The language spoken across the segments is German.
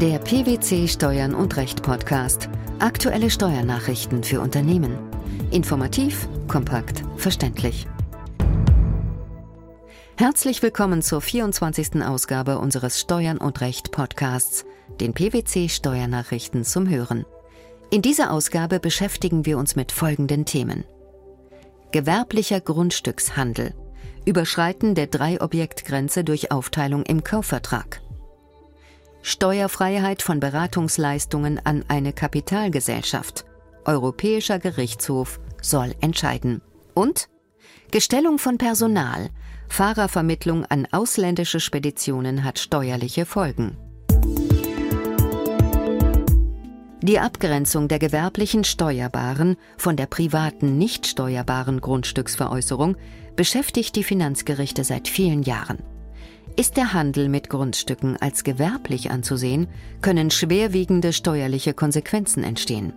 Der PwC Steuern und Recht Podcast. Aktuelle Steuernachrichten für Unternehmen. Informativ, kompakt, verständlich. Herzlich willkommen zur 24. Ausgabe unseres Steuern und Recht Podcasts, den PwC Steuernachrichten zum Hören. In dieser Ausgabe beschäftigen wir uns mit folgenden Themen. Gewerblicher Grundstückshandel. Überschreiten der Drei-Objekt-Grenze durch Aufteilung im Kaufvertrag. Steuerfreiheit von Beratungsleistungen an eine Kapitalgesellschaft. Europäischer Gerichtshof soll entscheiden. Und Gestellung von Personal. Fahrervermittlung an ausländische Speditionen hat steuerliche Folgen. Die Abgrenzung der gewerblichen steuerbaren von der privaten nicht steuerbaren Grundstücksveräußerung beschäftigt die Finanzgerichte seit vielen Jahren. Ist der Handel mit Grundstücken als gewerblich anzusehen, können schwerwiegende steuerliche Konsequenzen entstehen.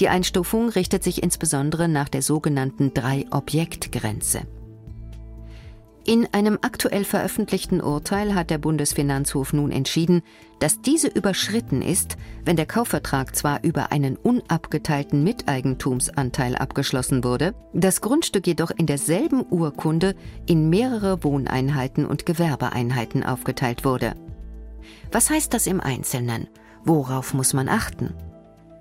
Die Einstufung richtet sich insbesondere nach der sogenannten Drei-Objekt-Grenze. In einem aktuell veröffentlichten Urteil hat der Bundesfinanzhof nun entschieden, dass diese überschritten ist, wenn der Kaufvertrag zwar über einen unabgeteilten Miteigentumsanteil abgeschlossen wurde, das Grundstück jedoch in derselben Urkunde in mehrere Wohneinheiten und Gewerbeeinheiten aufgeteilt wurde. Was heißt das im Einzelnen? Worauf muss man achten?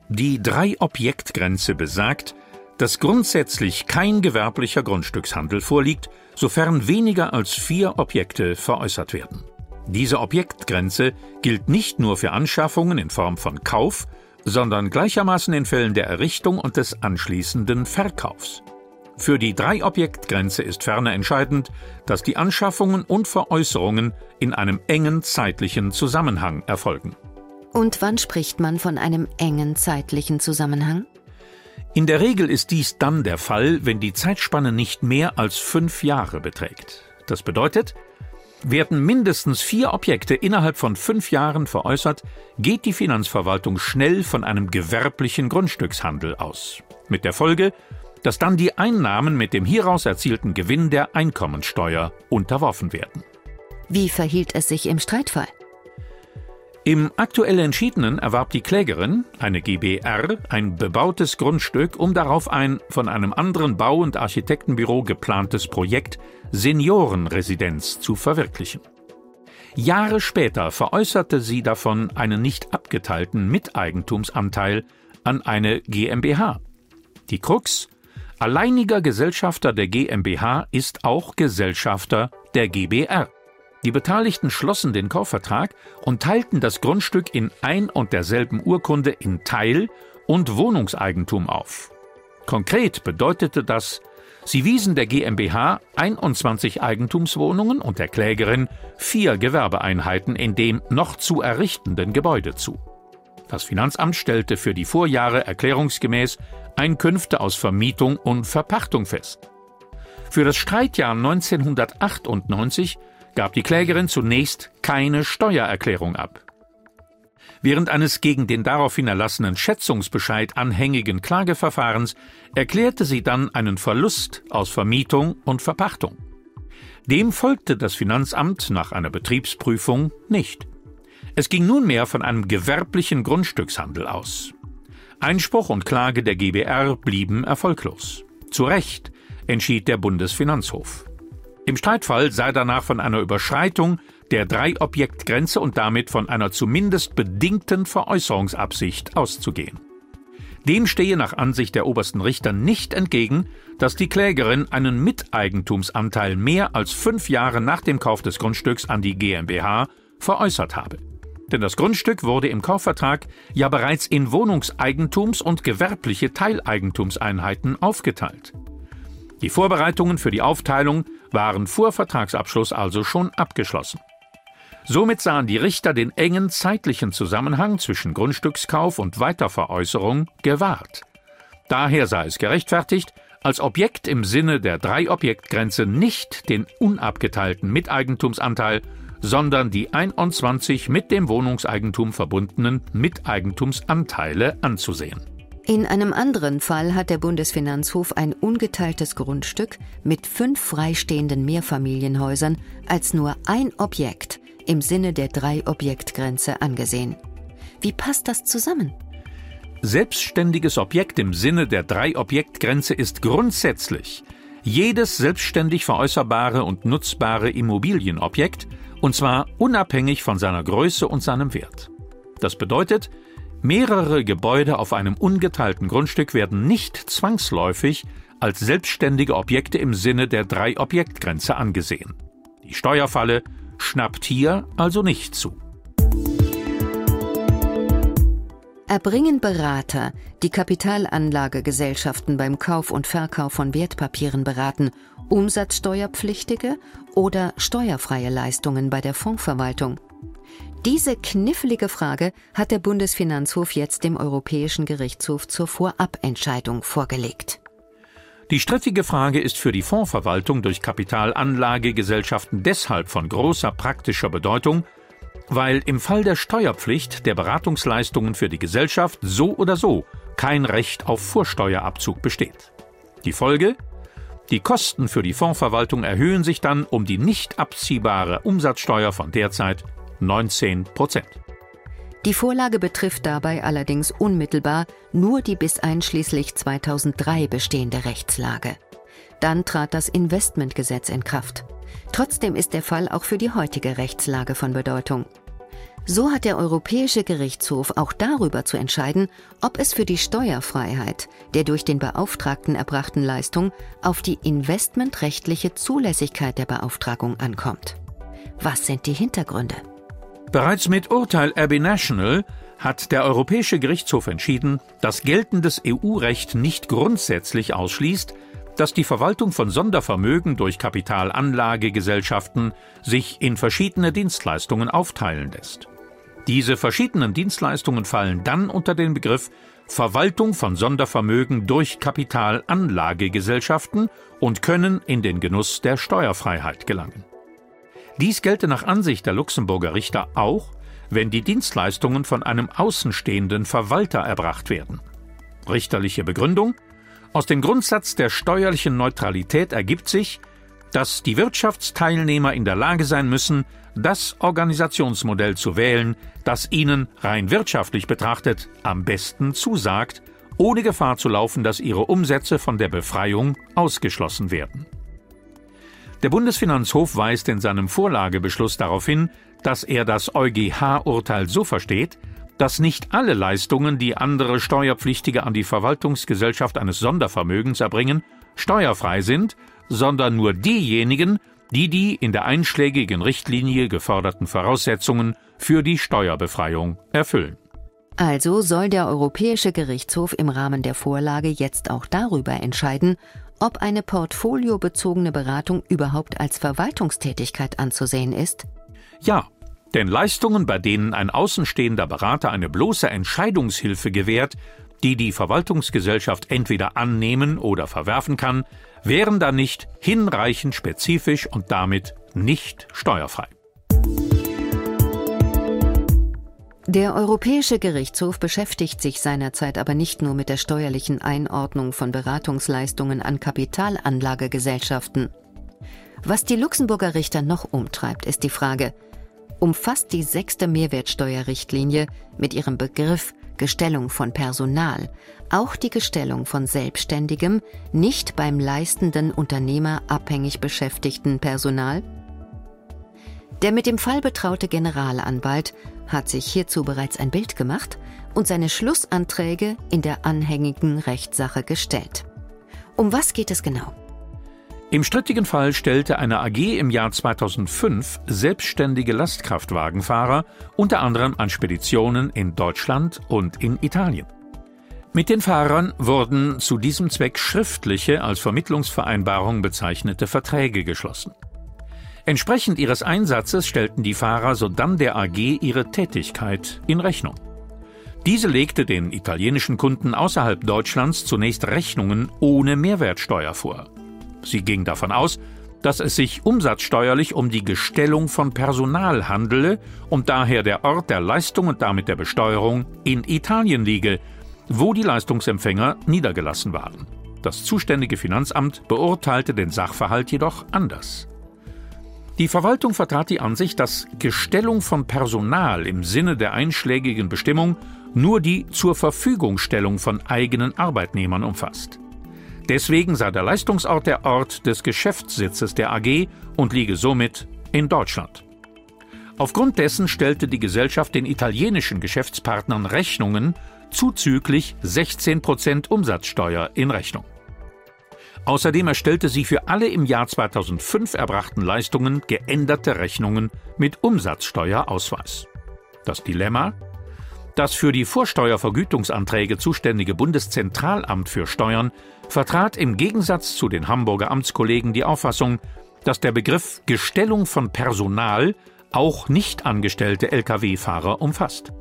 Die Drei-Objekt-Grenze besagt, dass grundsätzlich kein gewerblicher Grundstückshandel vorliegt, sofern weniger als vier Objekte veräußert werden. Diese Objektgrenze gilt nicht nur für Anschaffungen in Form von Kauf, sondern gleichermaßen in Fällen der Errichtung und des anschließenden Verkaufs. Für die Drei-Objekt-Grenze ist ferner entscheidend, dass die Anschaffungen und Veräußerungen in einem engen zeitlichen Zusammenhang erfolgen. Und wann spricht man von einem engen zeitlichen Zusammenhang? In der Regel ist dies dann der Fall, wenn die Zeitspanne nicht mehr als fünf Jahre beträgt. Das bedeutet, werden mindestens vier Objekte innerhalb von fünf Jahren veräußert, geht die Finanzverwaltung schnell von einem gewerblichen Grundstückshandel aus. Mit der Folge, dass dann die Einnahmen mit dem hieraus erzielten Gewinn der Einkommensteuer unterworfen werden. Wie verhielt es sich im Streitfall? Im aktuell Entschiedenen erwarb die Klägerin, eine GBR, ein bebautes Grundstück, um darauf ein von einem anderen Bau- und Architektenbüro geplantes Projekt Seniorenresidenz zu verwirklichen. Jahre später veräußerte sie davon einen nicht abgeteilten Miteigentumsanteil an eine GmbH. Die Krux? Alleiniger Gesellschafter der GmbH ist auch Gesellschafter der GBR. Die Beteiligten schlossen den Kaufvertrag und teilten das Grundstück in ein und derselben Urkunde in Teil- und Wohnungseigentum auf. Konkret bedeutete das, sie wiesen der GmbH 21 Eigentumswohnungen und der Klägerin vier Gewerbeeinheiten in dem noch zu errichtenden Gebäude zu. Das Finanzamt stellte für die Vorjahre erklärungsgemäß Einkünfte aus Vermietung und Verpachtung fest. Für das Streitjahr 1998 gab die Klägerin zunächst keine Steuererklärung ab. Während eines gegen den daraufhin erlassenen Schätzungsbescheid anhängigen Klageverfahrens erklärte sie dann einen Verlust aus Vermietung und Verpachtung. Dem folgte das Finanzamt nach einer Betriebsprüfung nicht. Es ging nunmehr von einem gewerblichen Grundstückshandel aus. Einspruch und Klage der GBR blieben erfolglos. Zu Recht entschied der Bundesfinanzhof. Im Streitfall sei danach von einer Überschreitung der Drei-Objekt-Grenze und damit von einer zumindest bedingten Veräußerungsabsicht auszugehen. Dem stehe nach Ansicht der obersten Richter nicht entgegen, dass die Klägerin einen Miteigentumsanteil mehr als fünf Jahre nach dem Kauf des Grundstücks an die GmbH veräußert habe. Denn das Grundstück wurde im Kaufvertrag ja bereits in Wohnungseigentums- und gewerbliche Teileigentumseinheiten aufgeteilt. Die Vorbereitungen für die Aufteilung waren vor Vertragsabschluss also schon abgeschlossen. Somit sahen die Richter den engen zeitlichen Zusammenhang zwischen Grundstückskauf und Weiterveräußerung gewahrt. Daher sei es gerechtfertigt, als Objekt im Sinne der Drei-Objekt-Grenze nicht den unabgeteilten Miteigentumsanteil, sondern die 21 mit dem Wohnungseigentum verbundenen Miteigentumsanteile anzusehen. In einem anderen Fall hat der Bundesfinanzhof ein ungeteiltes Grundstück mit fünf freistehenden Mehrfamilienhäusern als nur ein Objekt im Sinne der Drei-Objekt-Grenze angesehen. Wie passt das zusammen? Selbstständiges Objekt im Sinne der Drei-Objekt-Grenze ist grundsätzlich jedes selbstständig veräußerbare und nutzbare Immobilienobjekt, und zwar unabhängig von seiner Größe und seinem Wert. Das bedeutet, mehrere Gebäude auf einem ungeteilten Grundstück werden nicht zwangsläufig als selbstständige Objekte im Sinne der Drei-Objekt-Grenze angesehen. Die Steuerfalle schnappt hier also nicht zu. Erbringen Berater, die Kapitalanlagegesellschaften beim Kauf und Verkauf von Wertpapieren beraten, umsatzsteuerpflichtige oder steuerfreie Leistungen bei der Fondsverwaltung? Diese knifflige Frage hat der Bundesfinanzhof jetzt dem Europäischen Gerichtshof zur Vorabentscheidung vorgelegt. Die strittige Frage ist für die Fondsverwaltung durch Kapitalanlagegesellschaften deshalb von großer praktischer Bedeutung, weil im Fall der Steuerpflicht der Beratungsleistungen für die Gesellschaft so oder so kein Recht auf Vorsteuerabzug besteht. Die Folge? Die Kosten für die Fondsverwaltung erhöhen sich dann um die nicht abziehbare Umsatzsteuer von derzeit 19 Prozent. Die Vorlage betrifft dabei allerdings unmittelbar nur die bis einschließlich 2003 bestehende Rechtslage. Dann trat das Investmentgesetz in Kraft. Trotzdem ist der Fall auch für die heutige Rechtslage von Bedeutung. So hat der Europäische Gerichtshof auch darüber zu entscheiden, ob es für die Steuerfreiheit der durch den Beauftragten erbrachten Leistung auf die investmentrechtliche Zulässigkeit der Beauftragung ankommt. Was sind die Hintergründe? Bereits mit Urteil Abbey National hat der Europäische Gerichtshof entschieden, dass geltendes EU-Recht nicht grundsätzlich ausschließt, dass die Verwaltung von Sondervermögen durch Kapitalanlagegesellschaften sich in verschiedene Dienstleistungen aufteilen lässt. Diese verschiedenen Dienstleistungen fallen dann unter den Begriff Verwaltung von Sondervermögen durch Kapitalanlagegesellschaften und können in den Genuss der Steuerfreiheit gelangen. Dies gelte nach Ansicht der Luxemburger Richter auch, wenn die Dienstleistungen von einem außenstehenden Verwalter erbracht werden. Richterliche Begründung aus dem Grundsatz der steuerlichen Neutralität ergibt sich, dass die Wirtschaftsteilnehmer in der Lage sein müssen, das Organisationsmodell zu wählen, das ihnen rein wirtschaftlich betrachtet am besten zusagt, ohne Gefahr zu laufen, dass ihre Umsätze von der Befreiung ausgeschlossen werden. Der Bundesfinanzhof weist in seinem Vorlagebeschluss darauf hin, dass er das EuGH-Urteil so versteht, dass nicht alle Leistungen, die andere Steuerpflichtige an die Verwaltungsgesellschaft eines Sondervermögens erbringen, steuerfrei sind, sondern nur diejenigen, die die in der einschlägigen Richtlinie geforderten Voraussetzungen für die Steuerbefreiung erfüllen. Also soll der Europäische Gerichtshof im Rahmen der Vorlage jetzt auch darüber entscheiden, ob eine portfoliobezogene Beratung überhaupt als Verwaltungstätigkeit anzusehen ist? Ja, denn Leistungen, bei denen ein außenstehender Berater eine bloße Entscheidungshilfe gewährt, die die Verwaltungsgesellschaft entweder annehmen oder verwerfen kann, wären dann nicht hinreichend spezifisch und damit nicht steuerfrei. Der Europäische Gerichtshof beschäftigt sich seinerzeit aber nicht nur mit der steuerlichen Einordnung von Beratungsleistungen an Kapitalanlagegesellschaften. Was die Luxemburger Richter noch umtreibt, ist die Frage, umfasst die sechste Mehrwertsteuerrichtlinie mit ihrem Begriff Gestellung von Personal auch die Gestellung von selbstständigem, nicht beim leistenden Unternehmer abhängig beschäftigten Personal? Der mit dem Fall betraute Generalanwalt hat sich hierzu bereits ein Bild gemacht und seine Schlussanträge in der anhängigen Rechtssache gestellt. Um was geht es genau? Im strittigen Fall stellte eine AG im Jahr 2005 selbstständige Lastkraftwagenfahrer unter anderem an Speditionen in Deutschland und in Italien. Mit den Fahrern wurden zu diesem Zweck schriftliche, als Vermittlungsvereinbarung bezeichnete Verträge geschlossen. Entsprechend ihres Einsatzes stellten die Fahrer sodann der AG ihre Tätigkeit in Rechnung. Diese legte den italienischen Kunden außerhalb Deutschlands zunächst Rechnungen ohne Mehrwertsteuer vor. Sie ging davon aus, dass es sich umsatzsteuerlich um die Gestellung von Personal handele und daher der Ort der Leistung und damit der Besteuerung in Italien liege, wo die Leistungsempfänger niedergelassen waren. Das zuständige Finanzamt beurteilte den Sachverhalt jedoch anders. Die Verwaltung vertrat die Ansicht, dass Gestellung von Personal im Sinne der einschlägigen Bestimmung nur die zur Verfügungstellung von eigenen Arbeitnehmern umfasst. Deswegen sei der Leistungsort der Ort des Geschäftssitzes der AG und liege somit in Deutschland. Aufgrund dessen stellte die Gesellschaft den italienischen Geschäftspartnern Rechnungen zuzüglich 16 Prozent Umsatzsteuer in Rechnung. Außerdem erstellte sie für alle im Jahr 2005 erbrachten Leistungen geänderte Rechnungen mit Umsatzsteuerausweis. Das Dilemma? Das für die Vorsteuervergütungsanträge zuständige Bundeszentralamt für Steuern vertrat im Gegensatz zu den Hamburger Amtskollegen die Auffassung, dass der Begriff Gestellung von Personal auch nicht angestellte Lkw-Fahrer umfasst.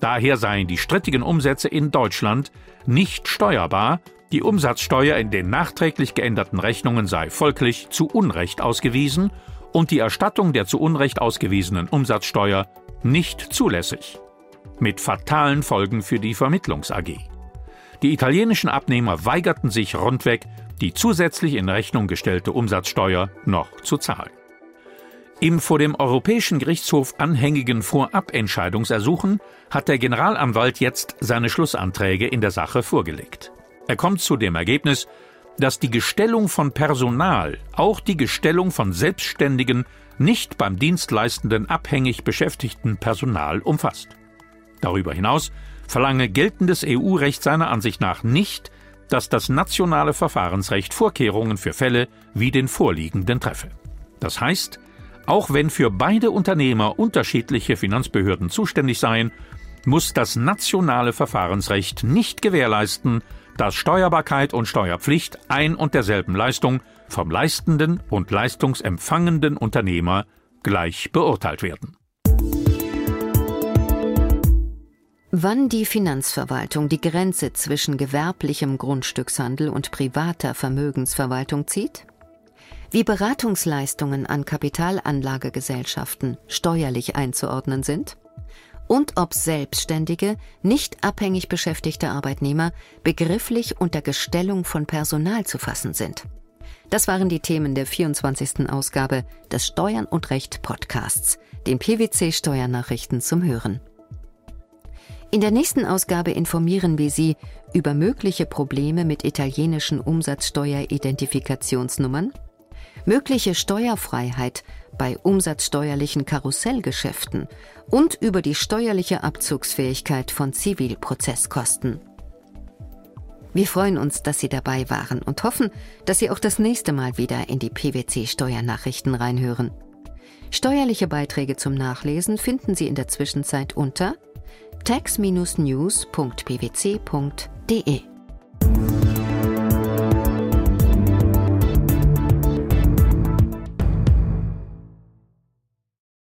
Daher seien die strittigen Umsätze in Deutschland nicht steuerbar die Umsatzsteuer in den nachträglich geänderten Rechnungen sei folglich zu Unrecht ausgewiesen und die Erstattung der zu Unrecht ausgewiesenen Umsatzsteuer nicht zulässig. Mit fatalen Folgen für die Vermittlungs AG. Die italienischen Abnehmer weigerten sich rundweg, die zusätzlich in Rechnung gestellte Umsatzsteuer noch zu zahlen. Im vor dem Europäischen Gerichtshof anhängigen Vorabentscheidungsersuchen hat der Generalanwalt jetzt seine Schlussanträge in der Sache vorgelegt. Er kommt zu dem Ergebnis, dass die Gestellung von Personal auch die Gestellung von selbstständigen, nicht beim dienstleistenden abhängig beschäftigten Personal umfasst. Darüber hinaus verlange geltendes EU-Recht seiner Ansicht nach nicht, dass das nationale Verfahrensrecht Vorkehrungen für Fälle wie den vorliegenden treffe. Das heißt, auch wenn für beide Unternehmer unterschiedliche Finanzbehörden zuständig seien, muss das nationale Verfahrensrecht nicht gewährleisten, dass Steuerbarkeit und Steuerpflicht ein und derselben Leistung vom leistenden und leistungsempfangenden Unternehmer gleich beurteilt werden. Wann die Finanzverwaltung die Grenze zwischen gewerblichem Grundstückshandel und privater Vermögensverwaltung zieht? Wie Beratungsleistungen an Kapitalanlagegesellschaften steuerlich einzuordnen sind? Und ob selbstständige, nicht abhängig beschäftigte Arbeitnehmer begrifflich unter Gestellung von Personal zu fassen sind. Das waren die Themen der 24. Ausgabe des Steuern und Recht Podcasts, den PwC Steuernachrichten zum Hören. In der nächsten Ausgabe informieren wir Sie über mögliche Probleme mit italienischen Umsatzsteueridentifikationsnummern, mögliche Steuerfreiheit bei umsatzsteuerlichen Karussellgeschäften und über die steuerliche Abzugsfähigkeit von Zivilprozesskosten. Wir freuen uns, dass Sie dabei waren und hoffen, dass Sie auch das nächste Mal wieder in die PwC Steuernachrichten reinhören. Steuerliche Beiträge zum Nachlesen finden Sie in der Zwischenzeit unter tax-news.pwc.de.